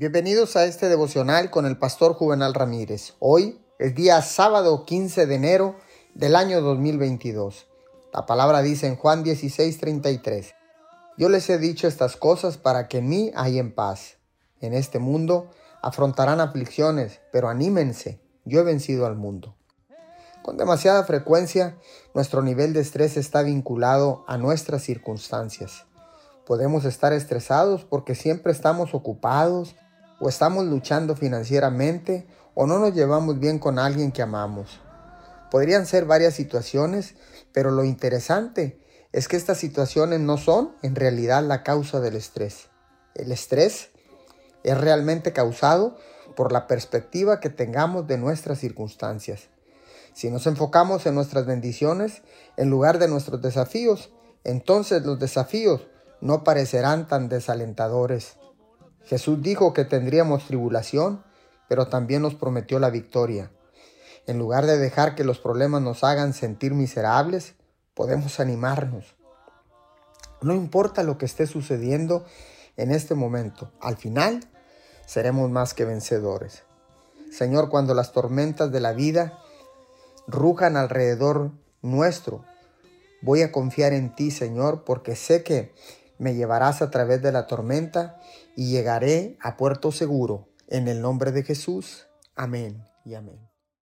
Bienvenidos a este devocional con el pastor Juvenal Ramírez. Hoy es día sábado 15 de enero del año 2022. La palabra dice en Juan 16:33, Yo les he dicho estas cosas para que en mí en paz. En este mundo afrontarán aflicciones, pero anímense, yo he vencido al mundo. Con demasiada frecuencia, nuestro nivel de estrés está vinculado a nuestras circunstancias. Podemos estar estresados porque siempre estamos ocupados o estamos luchando financieramente o no nos llevamos bien con alguien que amamos. Podrían ser varias situaciones, pero lo interesante es que estas situaciones no son en realidad la causa del estrés. El estrés es realmente causado por la perspectiva que tengamos de nuestras circunstancias. Si nos enfocamos en nuestras bendiciones en lugar de nuestros desafíos, entonces los desafíos no parecerán tan desalentadores. Jesús dijo que tendríamos tribulación, pero también nos prometió la victoria. En lugar de dejar que los problemas nos hagan sentir miserables, podemos animarnos. No importa lo que esté sucediendo en este momento, al final seremos más que vencedores. Señor, cuando las tormentas de la vida rujan alrededor nuestro, voy a confiar en ti, Señor, porque sé que me llevarás a través de la tormenta y llegaré a puerto seguro. En el nombre de Jesús. Amén y amén.